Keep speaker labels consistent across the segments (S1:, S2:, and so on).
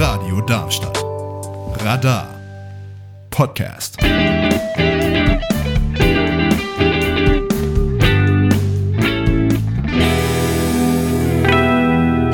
S1: Radio Darmstadt. Radar Podcast.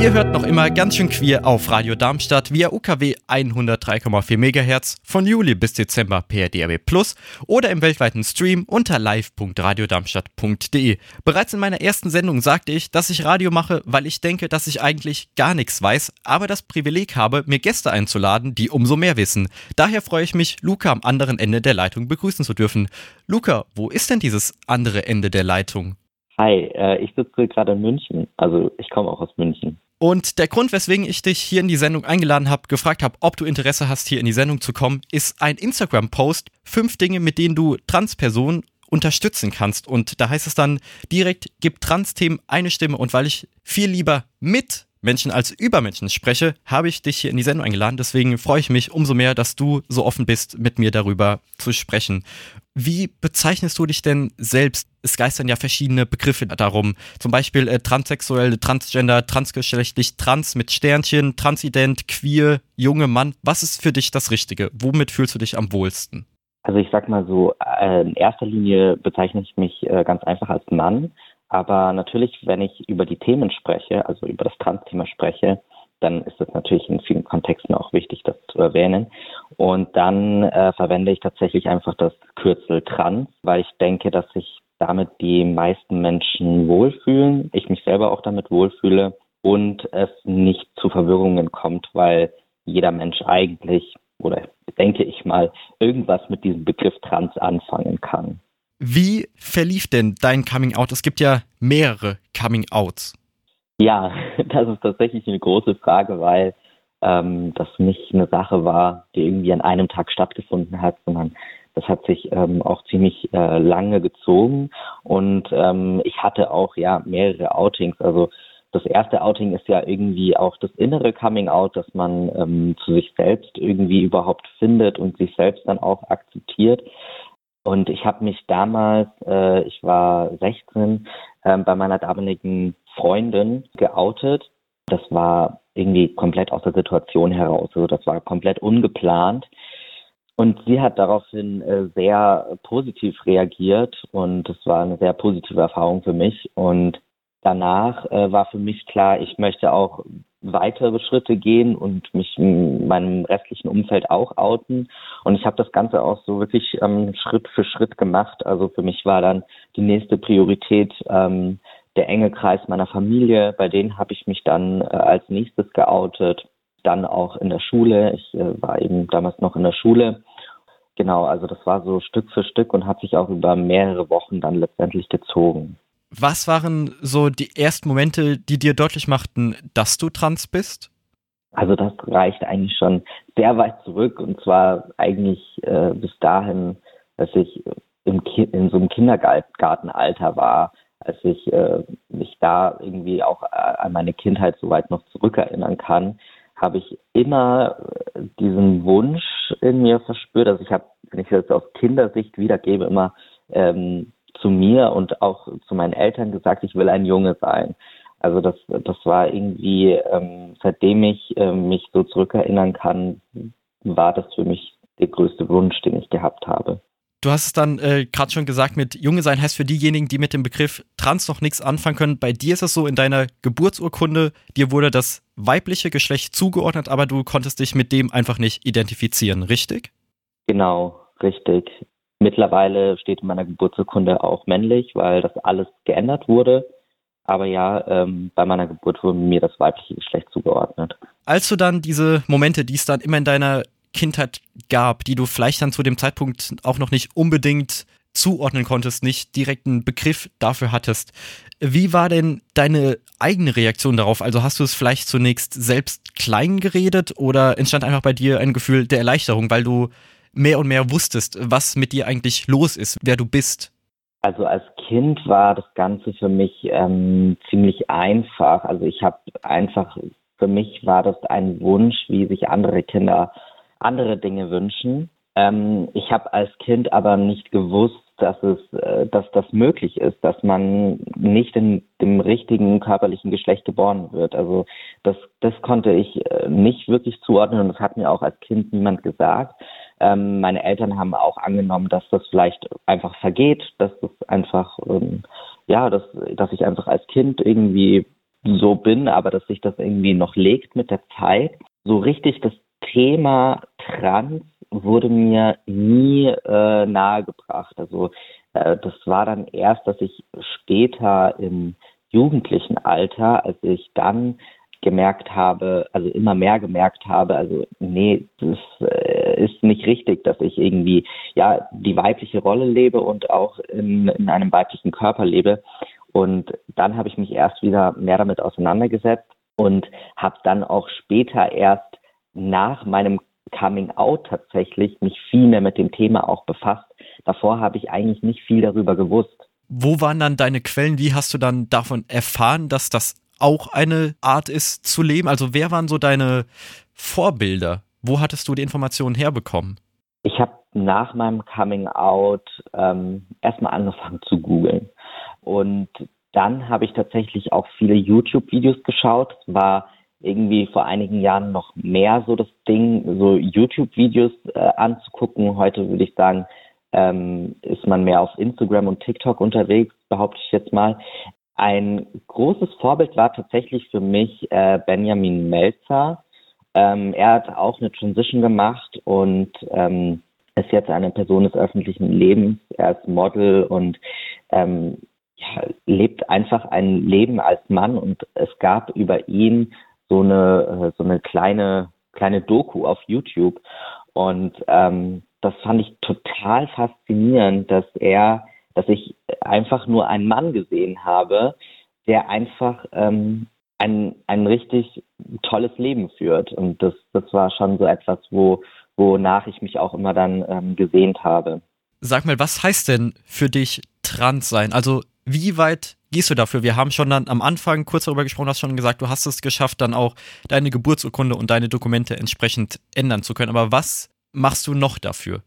S2: Ihr hört noch immer ganz schön queer auf Radio Darmstadt via UKW 103,4 MHz von Juli bis Dezember per DRB Plus oder im weltweiten Stream unter live.radiodarmstadt.de. Bereits in meiner ersten Sendung sagte ich, dass ich Radio mache, weil ich denke, dass ich eigentlich gar nichts weiß, aber das Privileg habe, mir Gäste einzuladen, die umso mehr wissen. Daher freue ich mich, Luca am anderen Ende der Leitung begrüßen zu dürfen. Luca, wo ist denn dieses andere Ende der Leitung?
S3: Hi, äh, ich sitze gerade in München. Also ich komme auch aus München.
S2: Und der Grund, weswegen ich dich hier in die Sendung eingeladen habe, gefragt habe, ob du Interesse hast, hier in die Sendung zu kommen, ist ein Instagram-Post, fünf Dinge, mit denen du Transpersonen unterstützen kannst. Und da heißt es dann direkt, gib Trans-Themen eine Stimme. Und weil ich viel lieber mit Menschen als über Menschen spreche, habe ich dich hier in die Sendung eingeladen. Deswegen freue ich mich umso mehr, dass du so offen bist, mit mir darüber zu sprechen. Wie bezeichnest du dich denn selbst? Es geistern ja verschiedene Begriffe darum. Zum Beispiel äh, transsexuell, transgender, transgeschlechtlich, trans mit Sternchen, transident, queer, junge Mann. Was ist für dich das Richtige? Womit fühlst du dich am wohlsten?
S3: Also ich sag mal so, äh, in erster Linie bezeichne ich mich äh, ganz einfach als Mann. Aber natürlich, wenn ich über die Themen spreche, also über das Trans-Thema spreche, dann ist es natürlich in vielen Kontexten auch wichtig, das zu erwähnen. Und dann äh, verwende ich tatsächlich einfach das Kürzel Trans, weil ich denke, dass sich damit die meisten Menschen wohlfühlen, ich mich selber auch damit wohlfühle und es nicht zu Verwirrungen kommt, weil jeder Mensch eigentlich oder denke ich mal irgendwas mit diesem Begriff Trans anfangen kann.
S2: Wie verlief denn dein Coming Out? Es gibt ja mehrere Coming Outs.
S3: Ja, das ist tatsächlich eine große Frage, weil ähm, das nicht eine Sache war, die irgendwie an einem Tag stattgefunden hat, sondern das hat sich ähm, auch ziemlich äh, lange gezogen und ähm, ich hatte auch ja mehrere Outings. Also das erste Outing ist ja irgendwie auch das innere Coming Out, dass man ähm, zu sich selbst irgendwie überhaupt findet und sich selbst dann auch akzeptiert. Und ich habe mich damals, äh, ich war 16, äh, bei meiner damaligen Freundin geoutet. Das war irgendwie komplett aus der Situation heraus. Also das war komplett ungeplant. Und sie hat daraufhin äh, sehr positiv reagiert und es war eine sehr positive Erfahrung für mich. Und danach äh, war für mich klar, ich möchte auch weitere Schritte gehen und mich in meinem restlichen Umfeld auch outen. Und ich habe das Ganze auch so wirklich ähm, Schritt für Schritt gemacht. Also für mich war dann die nächste Priorität ähm, der enge Kreis meiner Familie. Bei denen habe ich mich dann äh, als nächstes geoutet. Dann auch in der Schule. Ich äh, war eben damals noch in der Schule. Genau, also das war so Stück für Stück und hat sich auch über mehrere Wochen dann letztendlich gezogen.
S2: Was waren so die ersten Momente, die dir deutlich machten, dass du trans bist?
S3: Also das reicht eigentlich schon sehr weit zurück und zwar eigentlich äh, bis dahin, dass ich im in so einem Kindergartenalter war, als ich äh, mich da irgendwie auch äh, an meine Kindheit soweit noch zurückerinnern kann, habe ich immer äh, diesen Wunsch in mir verspürt. Also ich habe, wenn ich das aus Kindersicht wiedergebe, immer ähm, zu mir und auch zu meinen Eltern gesagt, ich will ein Junge sein. Also das, das war irgendwie, ähm, seitdem ich ähm, mich so zurückerinnern kann, war das für mich der größte Wunsch, den ich gehabt habe.
S2: Du hast es dann äh, gerade schon gesagt, mit Junge sein heißt für diejenigen, die mit dem Begriff Trans noch nichts anfangen können. Bei dir ist es so, in deiner Geburtsurkunde, dir wurde das weibliche Geschlecht zugeordnet, aber du konntest dich mit dem einfach nicht identifizieren, richtig?
S3: Genau, richtig. Mittlerweile steht in meiner Geburtsurkunde auch männlich, weil das alles geändert wurde. Aber ja, ähm, bei meiner Geburt wurde mir das weibliche Geschlecht zugeordnet.
S2: Als du dann diese Momente, die es dann immer in deiner Kindheit gab, die du vielleicht dann zu dem Zeitpunkt auch noch nicht unbedingt zuordnen konntest, nicht direkt einen Begriff dafür hattest. Wie war denn deine eigene Reaktion darauf? Also hast du es vielleicht zunächst selbst klein geredet oder entstand einfach bei dir ein Gefühl der Erleichterung, weil du mehr und mehr wusstest, was mit dir eigentlich los ist, wer du bist?
S3: Also als Kind war das Ganze für mich ähm, ziemlich einfach. Also ich habe einfach, für mich war das ein Wunsch, wie sich andere Kinder andere Dinge wünschen. Ähm, ich habe als Kind aber nicht gewusst, dass es, äh, dass das möglich ist, dass man nicht in dem richtigen körperlichen Geschlecht geboren wird. Also das, das konnte ich äh, nicht wirklich zuordnen und das hat mir auch als Kind niemand gesagt. Ähm, meine Eltern haben auch angenommen, dass das vielleicht einfach vergeht, dass das einfach, ähm, ja, dass, dass ich einfach als Kind irgendwie so bin, aber dass sich das irgendwie noch legt mit der Zeit. So richtig das Thema Trans wurde mir nie äh, nahegebracht. Also äh, das war dann erst, dass ich später im jugendlichen Alter, als ich dann gemerkt habe, also immer mehr gemerkt habe, also nee, das äh, ist nicht richtig, dass ich irgendwie ja die weibliche Rolle lebe und auch in, in einem weiblichen Körper lebe. Und dann habe ich mich erst wieder mehr damit auseinandergesetzt und habe dann auch später erst nach meinem Coming Out tatsächlich mich viel mehr mit dem Thema auch befasst. Davor habe ich eigentlich nicht viel darüber gewusst.
S2: Wo waren dann deine Quellen? Wie hast du dann davon erfahren, dass das auch eine Art ist zu leben? Also wer waren so deine Vorbilder? Wo hattest du die Informationen herbekommen?
S3: Ich habe nach meinem Coming Out ähm, erstmal angefangen zu googeln. Und dann habe ich tatsächlich auch viele YouTube-Videos geschaut. Es war irgendwie vor einigen Jahren noch mehr so das Ding, so YouTube-Videos äh, anzugucken. Heute würde ich sagen, ähm, ist man mehr auf Instagram und TikTok unterwegs, behaupte ich jetzt mal. Ein großes Vorbild war tatsächlich für mich äh, Benjamin Melzer. Ähm, er hat auch eine Transition gemacht und ähm, ist jetzt eine Person des öffentlichen Lebens. Er ist Model und ähm, ja, lebt einfach ein Leben als Mann und es gab über ihn so eine, äh, so eine kleine, kleine Doku auf YouTube. Und ähm, das fand ich total faszinierend, dass er, dass ich einfach nur einen Mann gesehen habe, der einfach ähm, ein, ein richtig tolles Leben führt. Und das, das war schon so etwas, wo, wonach ich mich auch immer dann ähm, gesehnt habe.
S2: Sag mal, was heißt denn für dich trans sein? Also wie weit gehst du dafür? Wir haben schon dann am Anfang kurz darüber gesprochen, hast schon gesagt, du hast es geschafft, dann auch deine Geburtsurkunde und deine Dokumente entsprechend ändern zu können. Aber was machst du noch dafür?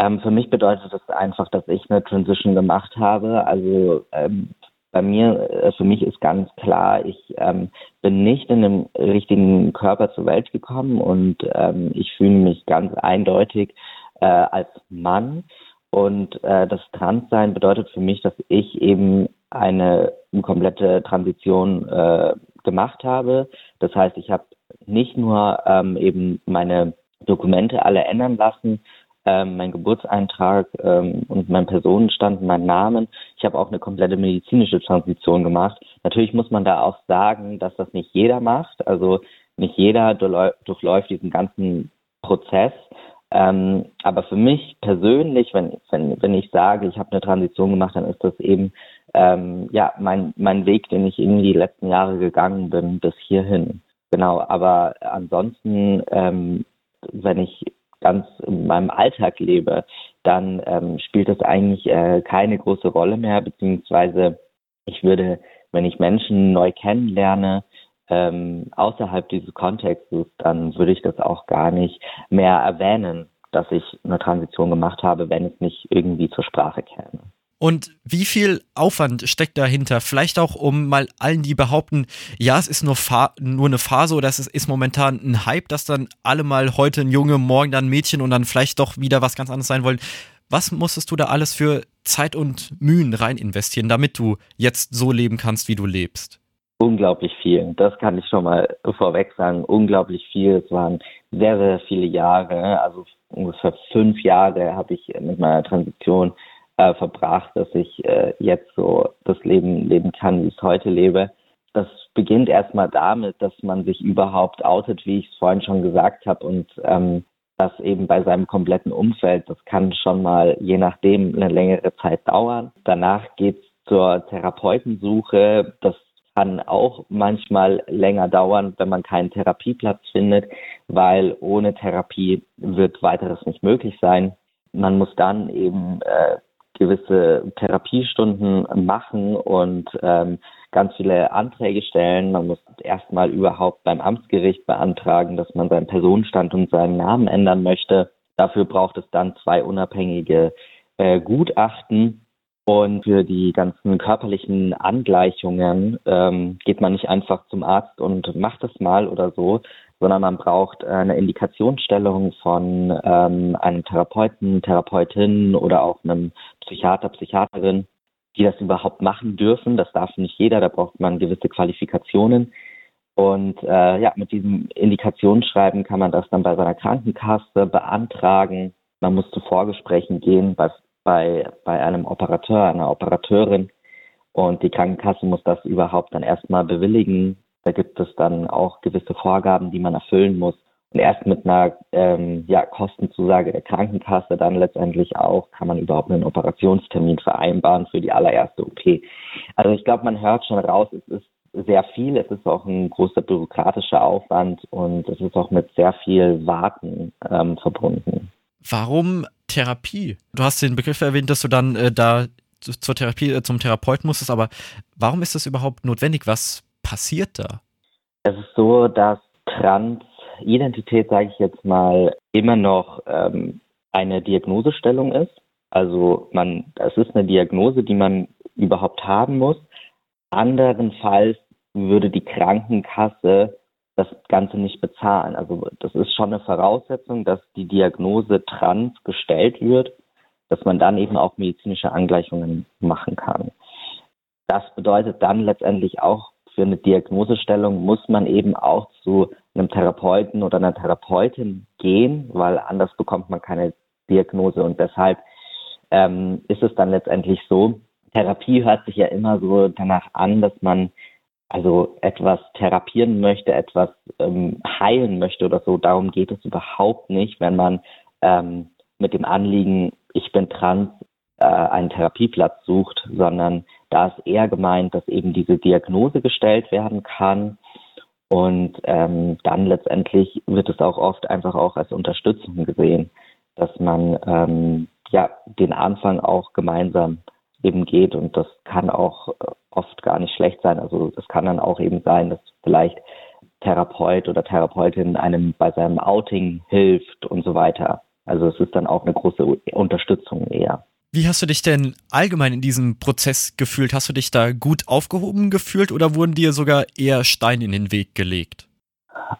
S3: Ähm, für mich bedeutet das einfach, dass ich eine Transition gemacht habe. Also ähm, bei mir, äh, für mich ist ganz klar, ich ähm, bin nicht in einem richtigen Körper zur Welt gekommen und ähm, ich fühle mich ganz eindeutig äh, als Mann. Und äh, das Transsein bedeutet für mich, dass ich eben eine, eine komplette Transition äh, gemacht habe. Das heißt, ich habe nicht nur ähm, eben meine Dokumente alle ändern lassen, ähm, mein Geburtseintrag ähm, und mein Personenstand, mein Namen. Ich habe auch eine komplette medizinische Transition gemacht. Natürlich muss man da auch sagen, dass das nicht jeder macht. Also nicht jeder durchläuft diesen ganzen Prozess. Ähm, aber für mich persönlich, wenn, wenn, wenn ich sage, ich habe eine Transition gemacht, dann ist das eben ähm, ja mein, mein Weg, den ich in die letzten Jahre gegangen bin, bis hierhin. Genau, aber ansonsten, ähm, wenn ich ganz in meinem Alltag lebe, dann ähm, spielt das eigentlich äh, keine große Rolle mehr, beziehungsweise ich würde, wenn ich Menschen neu kennenlerne, ähm, außerhalb dieses Kontextes, dann würde ich das auch gar nicht mehr erwähnen, dass ich eine Transition gemacht habe, wenn es nicht irgendwie zur Sprache käme.
S2: Und wie viel Aufwand steckt dahinter? Vielleicht auch, um mal allen, die behaupten, ja, es ist nur, nur eine Phase oder es ist, momentan ein Hype, dass dann alle mal heute ein Junge, morgen dann ein Mädchen und dann vielleicht doch wieder was ganz anderes sein wollen. Was musstest du da alles für Zeit und Mühen rein investieren, damit du jetzt so leben kannst, wie du lebst?
S3: Unglaublich viel. Das kann ich schon mal vorweg sagen. Unglaublich viel. Es waren sehr, sehr viele Jahre. Also ungefähr fünf Jahre habe ich mit meiner Transition äh, verbracht, dass ich äh, jetzt so das Leben leben kann, wie ich es heute lebe. Das beginnt erstmal damit, dass man sich überhaupt outet, wie ich es vorhin schon gesagt habe, und ähm, das eben bei seinem kompletten Umfeld. Das kann schon mal je nachdem eine längere Zeit dauern. Danach geht's zur Therapeutensuche. Das kann auch manchmal länger dauern, wenn man keinen Therapieplatz findet, weil ohne Therapie wird weiteres nicht möglich sein. Man muss dann eben äh, gewisse Therapiestunden machen und ähm, ganz viele Anträge stellen. Man muss erstmal überhaupt beim Amtsgericht beantragen, dass man seinen Personenstand und seinen Namen ändern möchte. Dafür braucht es dann zwei unabhängige äh, Gutachten und für die ganzen körperlichen Angleichungen ähm, geht man nicht einfach zum Arzt und macht es mal oder so, sondern man braucht eine Indikationsstellung von ähm, einem Therapeuten, Therapeutin oder auch einem Psychiater, Psychiaterin, die das überhaupt machen dürfen. Das darf nicht jeder, da braucht man gewisse Qualifikationen. Und äh, ja, mit diesem Indikationsschreiben kann man das dann bei seiner Krankenkasse beantragen. Man muss zu Vorgesprächen gehen bei bei, bei einem Operateur, einer Operateurin. Und die Krankenkasse muss das überhaupt dann erstmal bewilligen. Da gibt es dann auch gewisse Vorgaben, die man erfüllen muss. Und erst mit einer ähm, ja, Kostenzusage der Krankenkasse dann letztendlich auch kann man überhaupt einen Operationstermin vereinbaren für die allererste OP. Also ich glaube, man hört schon raus, es ist sehr viel, es ist auch ein großer bürokratischer Aufwand und es ist auch mit sehr viel Warten ähm, verbunden.
S2: Warum Therapie? Du hast den Begriff erwähnt, dass du dann äh, da zur Therapie, äh, zum Therapeuten musstest, aber warum ist das überhaupt notwendig? Was passiert da?
S3: Es ist so, dass Transidentität, sage ich jetzt mal, immer noch ähm, eine Diagnosestellung ist. Also man, es ist eine Diagnose, die man überhaupt haben muss. Anderenfalls würde die Krankenkasse das Ganze nicht bezahlen. Also das ist schon eine Voraussetzung, dass die Diagnose trans gestellt wird, dass man dann eben auch medizinische Angleichungen machen kann. Das bedeutet dann letztendlich auch, für eine Diagnosestellung muss man eben auch zu einem Therapeuten oder einer Therapeutin gehen, weil anders bekommt man keine Diagnose und deshalb ähm, ist es dann letztendlich so, Therapie hört sich ja immer so danach an, dass man also etwas therapieren möchte, etwas ähm, heilen möchte oder so. Darum geht es überhaupt nicht, wenn man ähm, mit dem Anliegen, ich bin trans, äh, einen Therapieplatz sucht, sondern da ist eher gemeint, dass eben diese Diagnose gestellt werden kann. Und ähm, dann letztendlich wird es auch oft einfach auch als Unterstützung gesehen, dass man ähm, ja den Anfang auch gemeinsam eben geht und das kann auch äh, oft gar nicht schlecht sein. Also es kann dann auch eben sein, dass vielleicht Therapeut oder Therapeutin einem bei seinem Outing hilft und so weiter. Also es ist dann auch eine große Unterstützung eher.
S2: Wie hast du dich denn allgemein in diesem Prozess gefühlt? Hast du dich da gut aufgehoben gefühlt oder wurden dir sogar eher Steine in den Weg gelegt?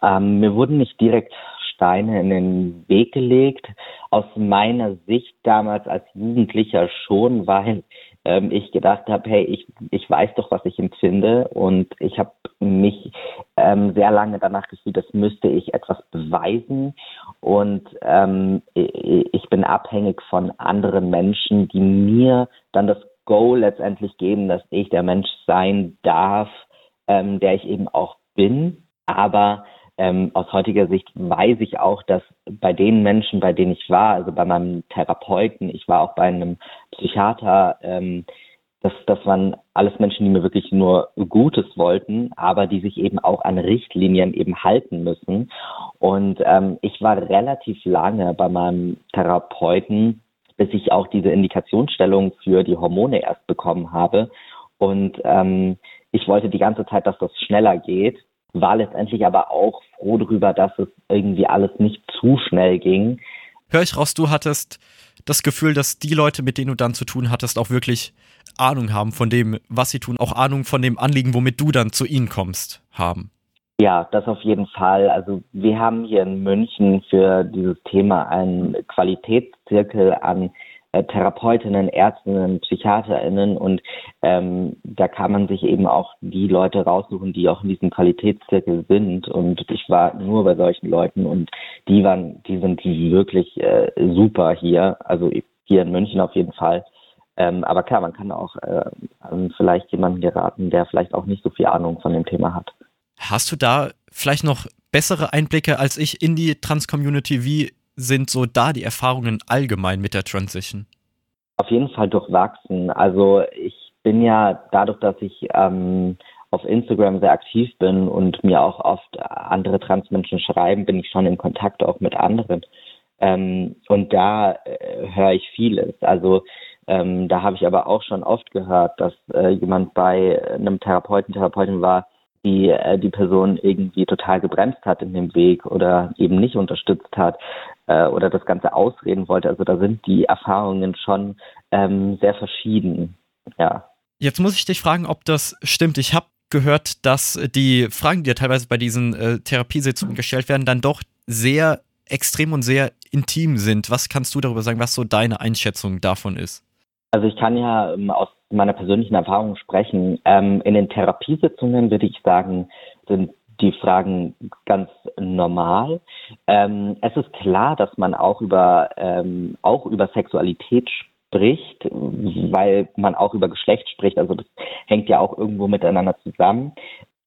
S3: Ähm, mir wurden nicht direkt Steine in den Weg gelegt. Aus meiner Sicht damals als Jugendlicher schon, weil ähm, ich gedacht habe, hey, ich, ich weiß doch, was ich empfinde. Und ich habe mich ähm, sehr lange danach gefühlt, das müsste ich etwas beweisen. Und ähm, ich bin abhängig von anderen Menschen, die mir dann das Go letztendlich geben, dass ich der Mensch sein darf, ähm, der ich eben auch bin, aber ähm, aus heutiger Sicht weiß ich auch, dass bei den Menschen, bei denen ich war, also bei meinem Therapeuten, ich war auch bei einem Psychiater, ähm, das, das waren alles Menschen, die mir wirklich nur Gutes wollten, aber die sich eben auch an Richtlinien eben halten müssen. Und ähm, ich war relativ lange bei meinem Therapeuten, bis ich auch diese Indikationsstellung für die Hormone erst bekommen habe. Und ähm, ich wollte die ganze Zeit, dass das schneller geht war letztendlich aber auch froh darüber, dass es irgendwie alles nicht zu schnell ging.
S2: Hör ich raus, du hattest das Gefühl, dass die Leute, mit denen du dann zu tun hattest, auch wirklich Ahnung haben von dem, was sie tun, auch Ahnung von dem Anliegen, womit du dann zu ihnen kommst, haben.
S3: Ja, das auf jeden Fall. Also wir haben hier in München für dieses Thema einen Qualitätszirkel an Therapeutinnen, Ärztinnen, PsychiaterInnen und ähm, da kann man sich eben auch die Leute raussuchen, die auch in diesem Qualitätszirkel sind und ich war nur bei solchen Leuten und die waren, die sind wirklich äh, super hier, also hier in München auf jeden Fall. Ähm, aber klar, man kann auch äh, vielleicht jemanden geraten, der vielleicht auch nicht so viel Ahnung von dem Thema hat.
S2: Hast du da vielleicht noch bessere Einblicke als ich in die Trans-Community? Wie sind so da die Erfahrungen allgemein mit der Transition?
S3: Auf jeden Fall durchwachsen. Also ich bin ja dadurch, dass ich ähm, auf Instagram sehr aktiv bin und mir auch oft andere Transmenschen schreiben, bin ich schon in Kontakt auch mit anderen. Ähm, und da äh, höre ich vieles. Also ähm, da habe ich aber auch schon oft gehört, dass äh, jemand bei einem Therapeuten, Therapeutin war, die äh, die Person irgendwie total gebremst hat in dem Weg oder eben nicht unterstützt hat äh, oder das Ganze ausreden wollte. Also da sind die Erfahrungen schon ähm, sehr verschieden. Ja.
S2: Jetzt muss ich dich fragen, ob das stimmt. Ich habe gehört, dass die Fragen, die ja teilweise bei diesen äh, Therapiesitzungen gestellt werden, dann doch sehr extrem und sehr intim sind. Was kannst du darüber sagen, was so deine Einschätzung davon ist?
S3: Also ich kann ja ähm, aus meiner persönlichen Erfahrung sprechen. Ähm, in den Therapiesitzungen würde ich sagen, sind die Fragen ganz normal. Ähm, es ist klar, dass man auch über ähm, auch über Sexualität spricht, weil man auch über Geschlecht spricht. Also das hängt ja auch irgendwo miteinander zusammen.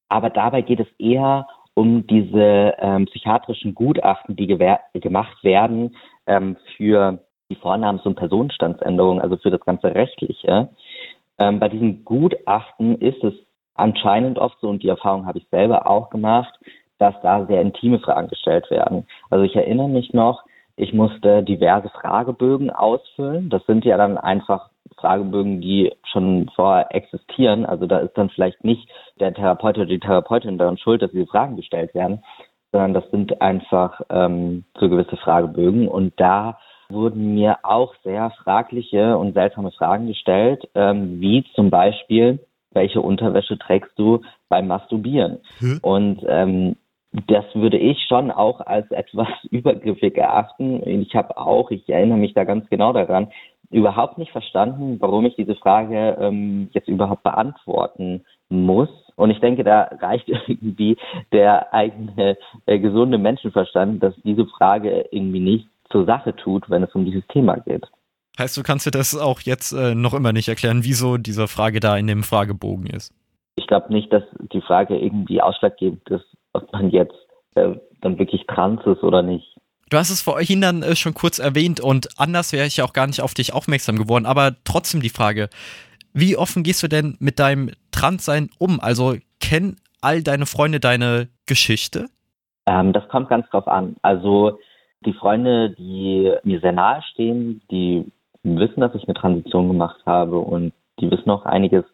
S3: Aber dabei geht es eher um diese ähm, psychiatrischen Gutachten, die gemacht werden ähm, für die Vornamens- und Personenstandsänderung, also für das ganze Rechtliche. Ähm, bei diesen Gutachten ist es anscheinend oft so, und die Erfahrung habe ich selber auch gemacht, dass da sehr intime Fragen gestellt werden. Also ich erinnere mich noch, ich musste diverse Fragebögen ausfüllen. Das sind ja dann einfach Fragebögen, die schon vorher existieren. Also da ist dann vielleicht nicht der Therapeut oder die Therapeutin daran schuld, dass diese Fragen gestellt werden, sondern das sind einfach ähm, so gewisse Fragebögen. Und da wurden mir auch sehr fragliche und seltsame Fragen gestellt, ähm, wie zum Beispiel, welche Unterwäsche trägst du beim Masturbieren? Hm? Und ähm, das würde ich schon auch als etwas übergriffig erachten. Ich habe auch, ich erinnere mich da ganz genau daran, überhaupt nicht verstanden, warum ich diese Frage ähm, jetzt überhaupt beantworten muss. Und ich denke, da reicht irgendwie der eigene äh, gesunde Menschenverstand, dass diese Frage irgendwie nicht zur Sache tut, wenn es um dieses Thema geht.
S2: Heißt, du kannst dir das auch jetzt äh, noch immer nicht erklären, wieso diese Frage da in dem Fragebogen ist?
S3: Ich glaube nicht, dass die Frage irgendwie ausschlaggebend ist, ob man jetzt äh, dann wirklich trans ist oder nicht.
S2: Du hast es vorhin dann äh, schon kurz erwähnt und anders wäre ich ja auch gar nicht auf dich aufmerksam geworden, aber trotzdem die Frage, wie offen gehst du denn mit deinem Transsein um? Also kennen all deine Freunde deine Geschichte?
S3: Ähm, das kommt ganz drauf an. Also die Freunde, die mir sehr nahe stehen, die wissen, dass ich eine Transition gemacht habe und die wissen auch einiges.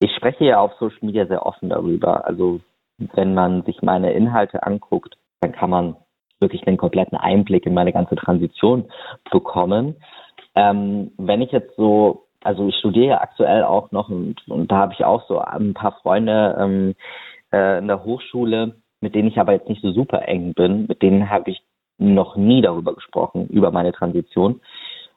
S3: Ich spreche ja auf Social Media sehr offen darüber. Also wenn man sich meine Inhalte anguckt, dann kann man wirklich einen kompletten Einblick in meine ganze Transition bekommen. Ähm, wenn ich jetzt so, also ich studiere aktuell auch noch und, und da habe ich auch so ein paar Freunde ähm, äh, in der Hochschule, mit denen ich aber jetzt nicht so super eng bin, mit denen habe ich noch nie darüber gesprochen, über meine Transition.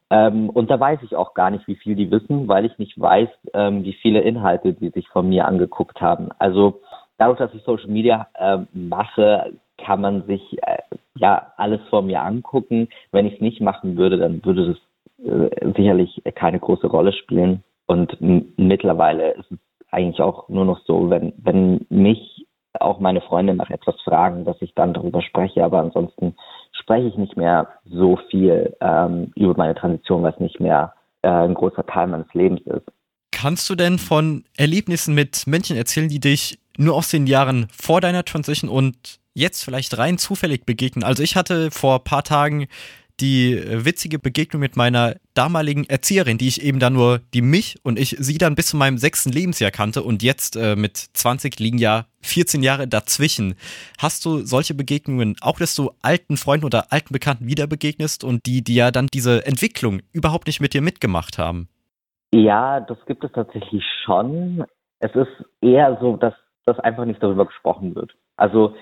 S3: Ähm, und da weiß ich auch gar nicht, wie viel die wissen, weil ich nicht weiß, ähm, wie viele Inhalte die sich von mir angeguckt haben. Also dadurch, dass ich Social Media äh, mache, kann man sich äh, ja alles von mir angucken. Wenn ich es nicht machen würde, dann würde das äh, sicherlich keine große Rolle spielen. Und mittlerweile ist es eigentlich auch nur noch so, wenn, wenn mich auch meine Freunde nach etwas fragen, dass ich dann darüber spreche. Aber ansonsten spreche ich nicht mehr so viel ähm, über meine Transition, was nicht mehr äh, ein großer Teil meines Lebens ist.
S2: Kannst du denn von Erlebnissen mit Menschen erzählen, die dich nur aus den Jahren vor deiner Transition und jetzt vielleicht rein zufällig begegnen? Also ich hatte vor ein paar Tagen die äh, witzige Begegnung mit meiner damaligen Erzieherin, die ich eben dann nur, die mich und ich sie dann bis zu meinem sechsten Lebensjahr kannte und jetzt äh, mit 20 liegen ja 14 Jahre dazwischen. Hast du solche Begegnungen, auch dass du alten Freunden oder alten Bekannten wieder begegnest und die, die ja dann diese Entwicklung überhaupt nicht mit dir mitgemacht haben?
S3: Ja, das gibt es tatsächlich schon. Es ist eher so, dass dass einfach nicht darüber gesprochen wird. Also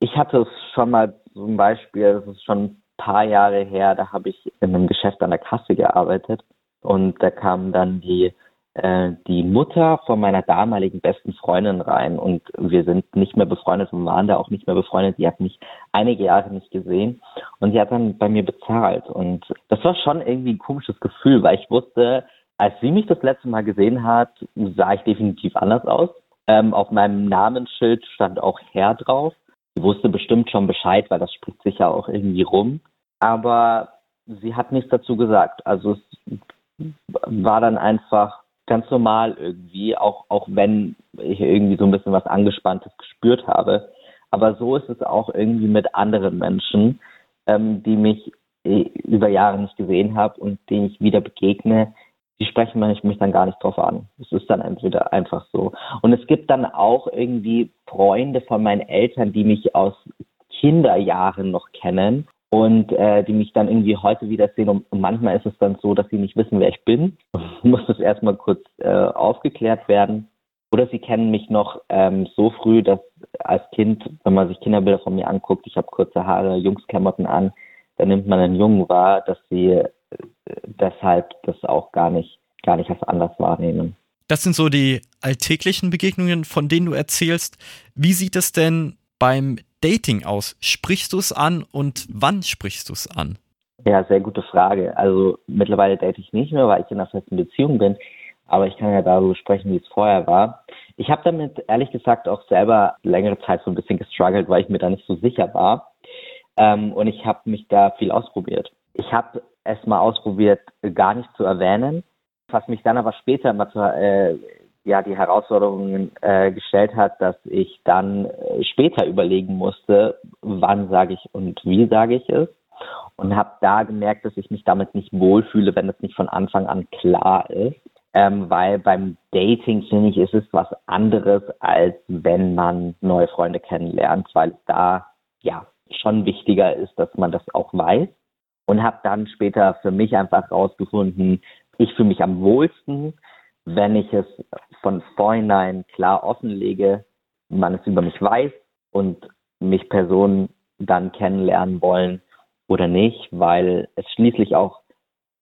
S3: ich hatte es schon mal zum Beispiel, das ist schon paar Jahre her, da habe ich in einem Geschäft an der Kasse gearbeitet und da kam dann die äh, die Mutter von meiner damaligen besten Freundin rein und wir sind nicht mehr befreundet und waren da auch nicht mehr befreundet. Die hat mich einige Jahre nicht gesehen und sie hat dann bei mir bezahlt und das war schon irgendwie ein komisches Gefühl, weil ich wusste, als sie mich das letzte Mal gesehen hat, sah ich definitiv anders aus. Ähm, auf meinem Namensschild stand auch Herr drauf. Sie wusste bestimmt schon Bescheid, weil das spricht sich ja auch irgendwie rum. Aber sie hat nichts dazu gesagt. Also es war dann einfach ganz normal irgendwie, auch, auch wenn ich irgendwie so ein bisschen was Angespanntes gespürt habe. Aber so ist es auch irgendwie mit anderen Menschen, ähm, die mich äh, über Jahre nicht gesehen habe und denen ich wieder begegne, die sprechen mich dann gar nicht drauf an. Es ist dann entweder einfach so. Und es gibt dann auch irgendwie Freunde von meinen Eltern, die mich aus Kinderjahren noch kennen und äh, die mich dann irgendwie heute wiedersehen. Und manchmal ist es dann so, dass sie nicht wissen, wer ich bin. Muss das erstmal kurz äh, aufgeklärt werden. Oder sie kennen mich noch ähm, so früh, dass als Kind, wenn man sich Kinderbilder von mir anguckt, ich habe kurze Haare, Jungsklamotten an, dann nimmt man einen Jungen wahr, dass sie deshalb das auch gar nicht, gar nicht als anders wahrnehmen.
S2: Das sind so die alltäglichen Begegnungen, von denen du erzählst. Wie sieht es denn beim Dating aus? Sprichst du es an und wann sprichst du es an?
S3: Ja, sehr gute Frage. Also mittlerweile date ich nicht mehr, weil ich in einer festen Beziehung bin. Aber ich kann ja darüber sprechen, wie es vorher war. Ich habe damit ehrlich gesagt auch selber längere Zeit so ein bisschen gestruggelt, weil ich mir da nicht so sicher war. Ähm, und ich habe mich da viel ausprobiert. Ich habe es mal ausprobiert, gar nicht zu erwähnen, was mich dann aber später mal zu, äh, ja die Herausforderungen äh, gestellt hat, dass ich dann äh, später überlegen musste, wann sage ich und wie sage ich es und habe da gemerkt, dass ich mich damit nicht wohlfühle, wenn es nicht von Anfang an klar ist. Ähm, weil beim Dating, finde ich, ist es was anderes, als wenn man neue Freunde kennenlernt, weil da ja schon wichtiger ist, dass man das auch weiß. Und habe dann später für mich einfach rausgefunden, ich fühle mich am wohlsten, wenn ich es von vornherein klar offenlege, man es über mich weiß und mich Personen dann kennenlernen wollen oder nicht, weil es schließlich auch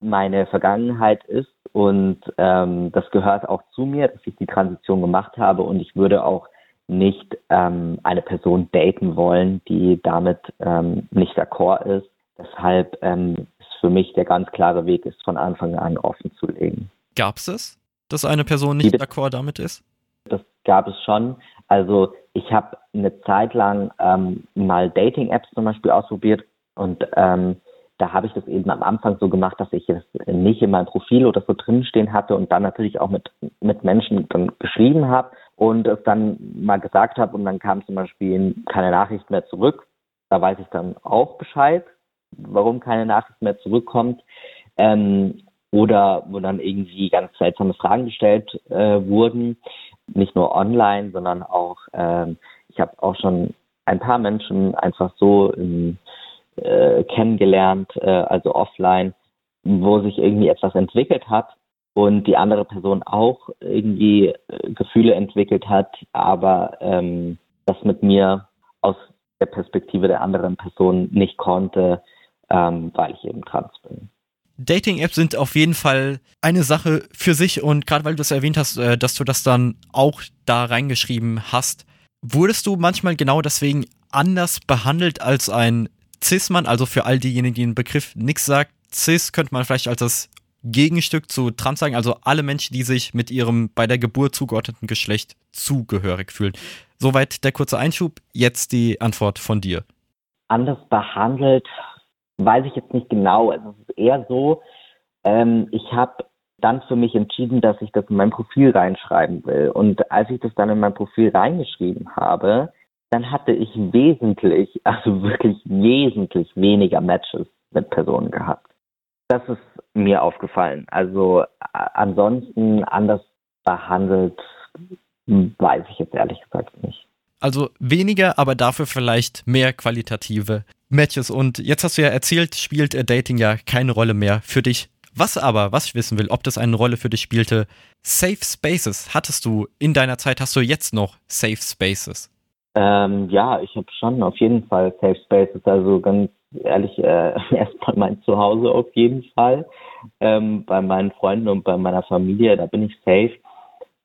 S3: meine Vergangenheit ist und ähm, das gehört auch zu mir, dass ich die Transition gemacht habe und ich würde auch nicht ähm, eine Person daten wollen, die damit ähm, nicht d'accord ist. Deshalb ähm, ist für mich der ganz klare Weg, ist von Anfang an offen zu legen.
S2: Gab es das? dass eine Person nicht d'accord damit ist?
S3: Das gab es schon. Also ich habe eine Zeit lang ähm, mal Dating-Apps zum Beispiel ausprobiert und ähm, da habe ich das eben am Anfang so gemacht, dass ich es nicht in meinem Profil oder so drinstehen hatte und dann natürlich auch mit, mit Menschen dann geschrieben habe und es dann mal gesagt habe und dann kam zum Beispiel keine Nachricht mehr zurück. Da weiß ich dann auch Bescheid, warum keine Nachricht mehr zurückkommt. Ähm, oder wo dann irgendwie ganz seltsame Fragen gestellt äh, wurden, nicht nur online, sondern auch, ähm, ich habe auch schon ein paar Menschen einfach so in, äh, kennengelernt, äh, also offline, wo sich irgendwie etwas entwickelt hat und die andere Person auch irgendwie äh, Gefühle entwickelt hat, aber ähm, das mit mir aus der Perspektive der anderen Person nicht konnte, ähm, weil ich eben trans bin.
S2: Dating-Apps sind auf jeden Fall eine Sache für sich und gerade weil du es erwähnt hast, äh, dass du das dann auch da reingeschrieben hast, wurdest du manchmal genau deswegen anders behandelt als ein Cis-Mann, also für all diejenigen, die den Begriff nichts sagt. Cis könnte man vielleicht als das Gegenstück zu Trans sagen, also alle Menschen, die sich mit ihrem bei der Geburt zugeordneten Geschlecht zugehörig fühlen. Soweit der kurze Einschub, jetzt die Antwort von dir.
S3: Anders behandelt weiß ich jetzt nicht genau. Also es ist eher so, ähm, ich habe dann für mich entschieden, dass ich das in mein Profil reinschreiben will. Und als ich das dann in mein Profil reingeschrieben habe, dann hatte ich wesentlich, also wirklich wesentlich weniger Matches mit Personen gehabt. Das ist mir aufgefallen. Also ansonsten anders behandelt, weiß ich jetzt ehrlich gesagt nicht.
S2: Also weniger, aber dafür vielleicht mehr qualitative Matches. Und jetzt hast du ja erzählt, spielt Dating ja keine Rolle mehr für dich. Was aber, was ich wissen will, ob das eine Rolle für dich spielte, Safe Spaces. Hattest du in deiner Zeit, hast du jetzt noch Safe Spaces?
S3: Ähm, ja, ich habe schon auf jeden Fall Safe Spaces. Also ganz ehrlich, äh, erstmal mein Zuhause auf jeden Fall. Ähm, bei meinen Freunden und bei meiner Familie, da bin ich safe.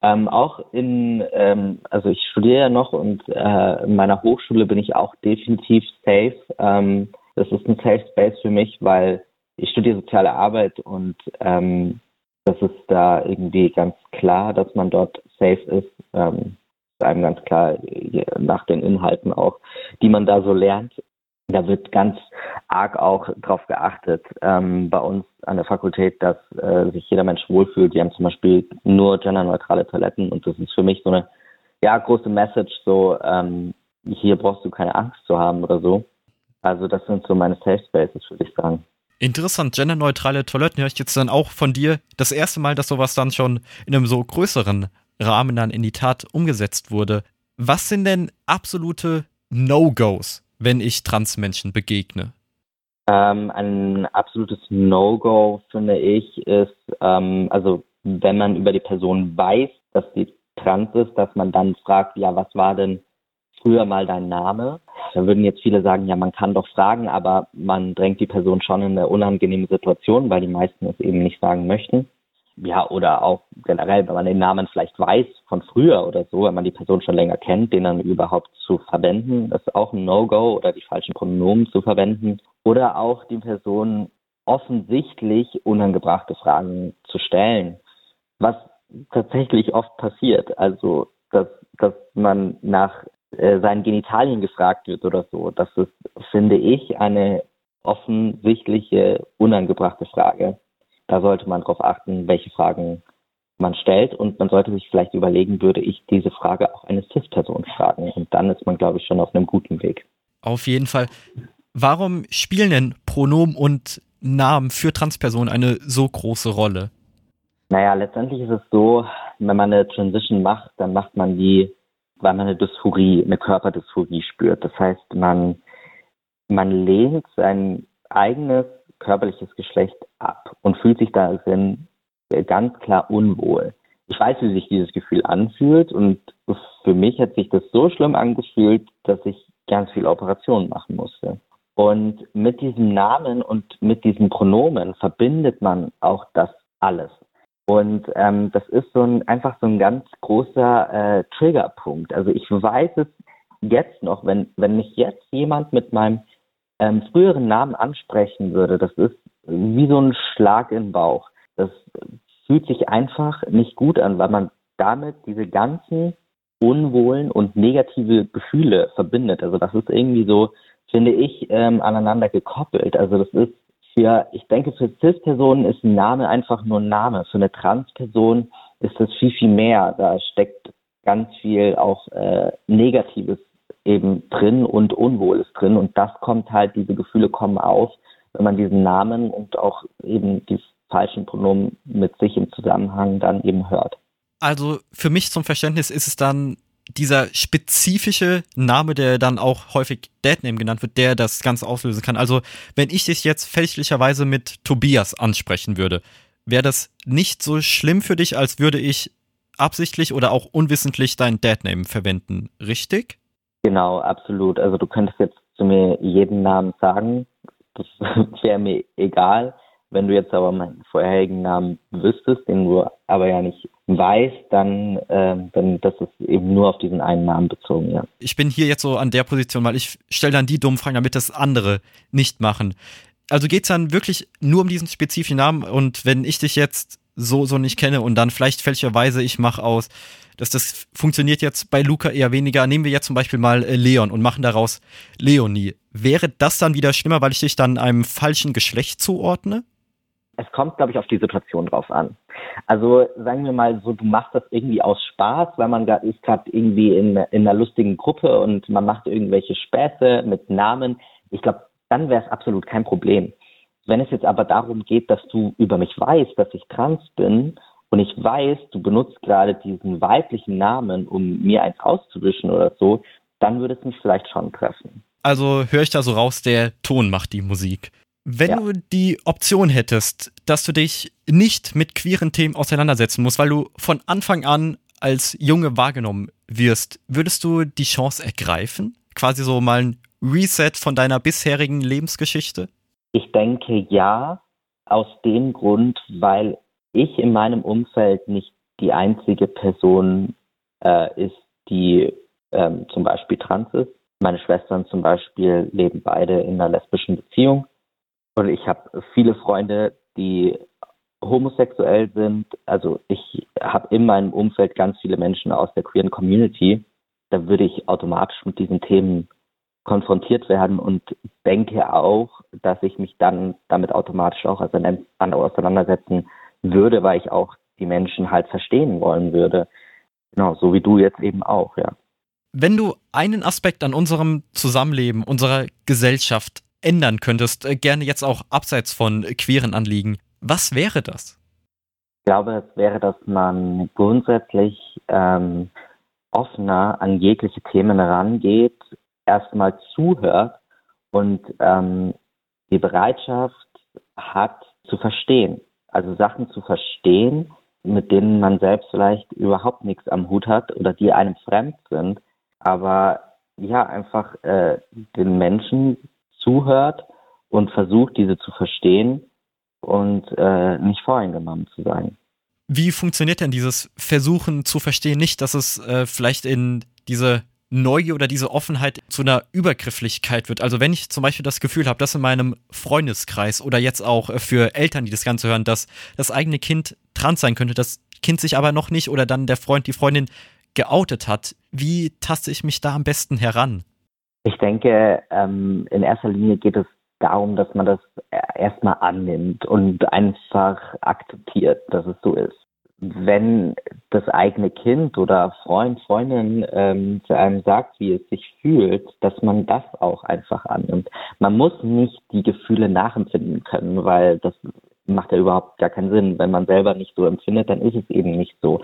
S3: Ähm, auch in, ähm, also ich studiere ja noch und äh, in meiner Hochschule bin ich auch definitiv safe. Ähm, das ist ein Safe Space für mich, weil ich studiere soziale Arbeit und ähm, das ist da irgendwie ganz klar, dass man dort safe ist. Ähm, ist einem ganz klar nach den Inhalten auch, die man da so lernt da wird ganz arg auch darauf geachtet ähm, bei uns an der Fakultät, dass äh, sich jeder Mensch wohlfühlt. Die haben zum Beispiel nur genderneutrale Toiletten und das ist für mich so eine ja große Message. So ähm, hier brauchst du keine Angst zu haben oder so. Also das sind so meine Safe Spaces, würde ich sagen.
S2: Interessant, genderneutrale Toiletten höre ich jetzt dann auch von dir. Das erste Mal, dass sowas dann schon in einem so größeren Rahmen dann in die Tat umgesetzt wurde. Was sind denn absolute No-Gos, wenn ich Transmenschen begegne?
S3: Ähm, ein absolutes No-Go, finde ich, ist, ähm, also wenn man über die Person weiß, dass sie trans ist, dass man dann fragt, ja, was war denn früher mal dein Name? Da würden jetzt viele sagen, ja, man kann doch fragen, aber man drängt die Person schon in eine unangenehme Situation, weil die meisten es eben nicht sagen möchten. Ja, oder auch generell, wenn man den Namen vielleicht weiß von früher oder so, wenn man die Person schon länger kennt, den dann überhaupt zu verwenden, ist auch ein No-Go oder die falschen Pronomen zu verwenden. Oder auch die Person offensichtlich unangebrachte Fragen zu stellen, was tatsächlich oft passiert. Also, dass, dass man nach äh, seinen Genitalien gefragt wird oder so. Das ist, finde ich, eine offensichtliche, unangebrachte Frage. Da sollte man darauf achten, welche Fragen man stellt und man sollte sich vielleicht überlegen, würde ich diese Frage auch eine CIS-Person fragen und dann ist man, glaube ich, schon auf einem guten Weg.
S2: Auf jeden Fall. Warum spielen denn Pronomen und Namen für Transpersonen eine so große Rolle?
S3: Naja, letztendlich ist es so, wenn man eine Transition macht, dann macht man die weil man eine Dysphorie, eine Körperdysphorie spürt. Das heißt, man, man lehnt sein eigenes körperliches Geschlecht ab und fühlt sich darin ganz klar unwohl. Ich weiß, wie sich dieses Gefühl anfühlt und für mich hat sich das so schlimm angefühlt, dass ich ganz viele Operationen machen musste. Und mit diesem Namen und mit diesen Pronomen verbindet man auch das alles. Und ähm, das ist so ein einfach so ein ganz großer äh, Triggerpunkt. Also ich weiß es jetzt noch, wenn, wenn mich jetzt jemand mit meinem ähm, früheren Namen ansprechen würde, das ist wie so ein Schlag im Bauch. Das fühlt sich einfach nicht gut an, weil man damit diese ganzen unwohlen und negative Gefühle verbindet. Also das ist irgendwie so, finde ich, ähm, aneinander gekoppelt. Also das ist für, ich denke, für Cis-Personen ist ein Name einfach nur ein Name. Für eine Trans-Person ist das viel, viel mehr. Da steckt ganz viel auch äh, Negatives eben drin und Unwohles drin. Und das kommt halt, diese Gefühle kommen auf, wenn man diesen Namen und auch eben die falschen Pronomen mit sich im Zusammenhang dann eben hört.
S2: Also für mich zum Verständnis ist es dann dieser spezifische Name, der dann auch häufig Deadname genannt wird, der das Ganze auslösen kann. Also, wenn ich dich jetzt fälschlicherweise mit Tobias ansprechen würde, wäre das nicht so schlimm für dich, als würde ich absichtlich oder auch unwissentlich dein Deadname verwenden, richtig?
S3: Genau, absolut. Also du könntest jetzt zu mir jeden Namen sagen, das wäre mir egal. Wenn du jetzt aber meinen vorherigen Namen wüsstest, den du aber ja nicht weißt, dann, äh, dann das ist eben nur auf diesen einen Namen bezogen, ja.
S2: Ich bin hier jetzt so an der Position, weil ich stelle dann die dummen Fragen, damit das andere nicht machen. Also geht es dann wirklich nur um diesen spezifischen Namen und wenn ich dich jetzt so, so nicht kenne und dann vielleicht fälschlicherweise ich mache aus, dass das funktioniert jetzt bei Luca eher weniger. Nehmen wir jetzt zum Beispiel mal äh, Leon und machen daraus Leonie. Wäre das dann wieder schlimmer, weil ich dich dann einem falschen Geschlecht zuordne?
S3: es kommt, glaube ich, auf die Situation drauf an. Also sagen wir mal so, du machst das irgendwie aus Spaß, weil man grad, ist gerade irgendwie in, in einer lustigen Gruppe und man macht irgendwelche Späße mit Namen. Ich glaube, dann wäre es absolut kein Problem. Wenn es jetzt aber darum geht, dass du über mich weißt, dass ich trans bin und ich weiß, du benutzt gerade diesen weiblichen Namen, um mir eins auszuwischen oder so, dann würde es mich vielleicht schon treffen.
S2: Also höre ich da so raus, der Ton macht die Musik. Wenn ja. du die Option hättest, dass du dich nicht mit queeren Themen auseinandersetzen musst, weil du von Anfang an als Junge wahrgenommen wirst, würdest du die Chance ergreifen? Quasi so mal ein Reset von deiner bisherigen Lebensgeschichte?
S3: Ich denke ja, aus dem Grund, weil ich in meinem Umfeld nicht die einzige Person äh, ist, die ähm, zum Beispiel trans ist. Meine Schwestern zum Beispiel leben beide in einer lesbischen Beziehung. Und ich habe viele Freunde, die homosexuell sind. Also ich habe in meinem Umfeld ganz viele Menschen aus der queeren Community. Da würde ich automatisch mit diesen Themen konfrontiert werden und denke auch, dass ich mich dann damit automatisch auch auseinandersetzen würde, weil ich auch die Menschen halt verstehen wollen würde. Genau, so wie du jetzt eben auch, ja.
S2: Wenn du einen Aspekt an unserem Zusammenleben, unserer Gesellschaft ändern könntest, äh, gerne jetzt auch abseits von queeren Anliegen, was wäre das?
S3: Ich glaube, es wäre, dass man grundsätzlich ähm, offener an jegliche Themen herangeht, erstmal zuhört und ähm, die Bereitschaft hat zu verstehen. Also Sachen zu verstehen, mit denen man selbst vielleicht überhaupt nichts am Hut hat oder die einem fremd sind, aber ja, einfach äh, den Menschen zuhört und versucht, diese zu verstehen und äh, nicht voreingenommen zu sein.
S2: Wie funktioniert denn dieses Versuchen zu verstehen nicht, dass es äh, vielleicht in diese Neugier oder diese Offenheit zu einer Übergrifflichkeit wird. Also wenn ich zum Beispiel das Gefühl habe, dass in meinem Freundeskreis oder jetzt auch äh, für Eltern, die das Ganze hören, dass das eigene Kind trans sein könnte, das Kind sich aber noch nicht oder dann der Freund, die Freundin geoutet hat, wie taste ich mich da am besten heran?
S3: Ich denke, ähm, in erster Linie geht es darum, dass man das erstmal annimmt und einfach akzeptiert, dass es so ist wenn das eigene Kind oder Freund, Freundin ähm, zu einem sagt, wie es sich fühlt, dass man das auch einfach annimmt. Man muss nicht die Gefühle nachempfinden können, weil das macht ja überhaupt gar keinen Sinn. Wenn man selber nicht so empfindet, dann ist es eben nicht so.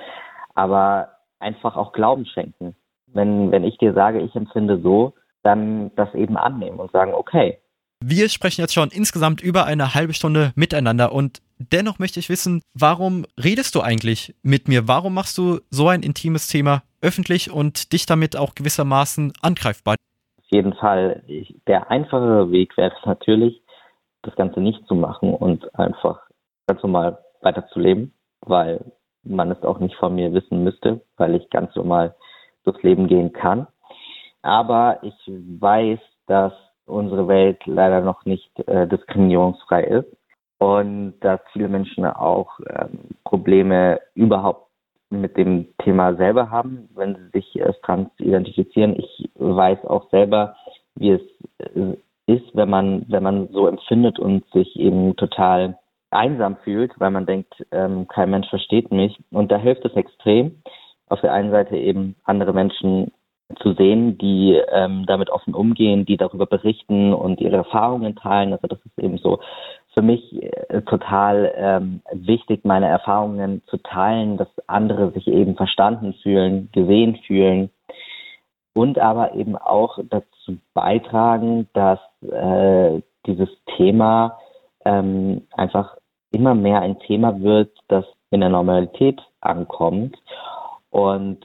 S3: Aber einfach auch Glauben schenken. Wenn, wenn ich dir sage, ich empfinde so, dann das eben annehmen und sagen, okay,
S2: wir sprechen jetzt schon insgesamt über eine halbe Stunde miteinander und dennoch möchte ich wissen, warum redest du eigentlich mit mir? Warum machst du so ein intimes Thema öffentlich und dich damit auch gewissermaßen angreifbar?
S3: Auf jeden Fall. Der einfachere Weg wäre es natürlich, das Ganze nicht zu machen und einfach ganz normal weiterzuleben, weil man es auch nicht von mir wissen müsste, weil ich ganz normal durchs Leben gehen kann. Aber ich weiß, dass unsere Welt leider noch nicht äh, diskriminierungsfrei ist und dass viele Menschen auch ähm, Probleme überhaupt mit dem Thema selber haben, wenn sie sich als trans identifizieren. Ich weiß auch selber, wie es äh, ist, wenn man, wenn man so empfindet und sich eben total einsam fühlt, weil man denkt, ähm, kein Mensch versteht mich. Und da hilft es extrem, auf der einen Seite eben andere Menschen zu sehen, die ähm, damit offen umgehen, die darüber berichten und ihre Erfahrungen teilen. Also das ist eben so für mich äh, total ähm, wichtig, meine Erfahrungen zu teilen, dass andere sich eben verstanden fühlen, gesehen fühlen und aber eben auch dazu beitragen, dass äh, dieses Thema ähm, einfach immer mehr ein Thema wird, das in der Normalität ankommt. Und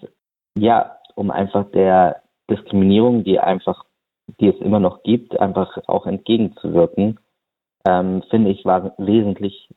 S3: ja, um einfach der Diskriminierung, die einfach, die es immer noch gibt, einfach auch entgegenzuwirken, ähm, finde ich war wesentlich,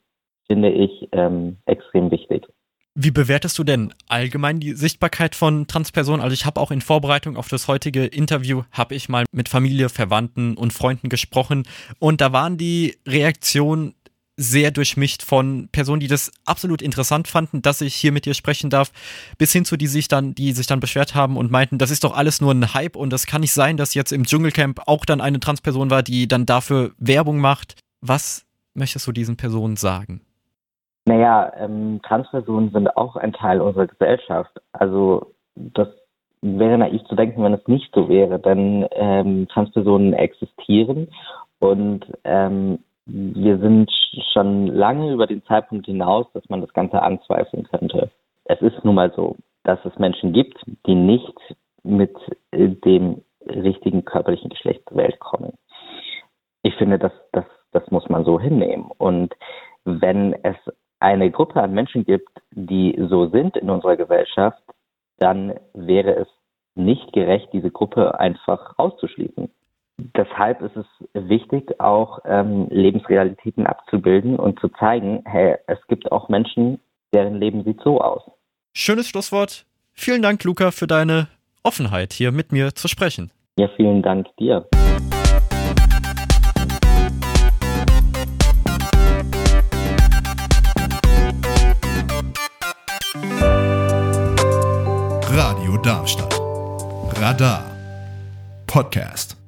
S3: finde ich ähm, extrem wichtig.
S2: Wie bewertest du denn allgemein die Sichtbarkeit von Transpersonen? Also ich habe auch in Vorbereitung auf das heutige Interview, habe ich mal mit Familie, Verwandten und Freunden gesprochen und da waren die Reaktionen sehr durchmischt von Personen, die das absolut interessant fanden, dass ich hier mit dir sprechen darf, bis hin zu die sich dann, die sich dann beschwert haben und meinten, das ist doch alles nur ein Hype und das kann nicht sein, dass jetzt im Dschungelcamp auch dann eine Transperson war, die dann dafür Werbung macht. Was möchtest du diesen Personen sagen?
S3: Naja, ähm, Transpersonen sind auch ein Teil unserer Gesellschaft. Also das wäre naiv zu denken, wenn es nicht so wäre, denn ähm, Transpersonen existieren und ähm, wir sind schon lange über den Zeitpunkt hinaus, dass man das Ganze anzweifeln könnte. Es ist nun mal so, dass es Menschen gibt, die nicht mit dem richtigen körperlichen Geschlecht zur Welt kommen. Ich finde, das, das, das muss man so hinnehmen. Und wenn es eine Gruppe an Menschen gibt, die so sind in unserer Gesellschaft, dann wäre es nicht gerecht, diese Gruppe einfach auszuschließen. Deshalb ist es wichtig, auch ähm, Lebensrealitäten abzubilden und zu zeigen, hey, es gibt auch Menschen, deren Leben sieht so aus.
S2: Schönes Schlusswort. Vielen Dank, Luca, für deine Offenheit, hier mit mir zu sprechen.
S3: Ja, vielen Dank dir.
S1: Radio Darmstadt. Radar. Podcast.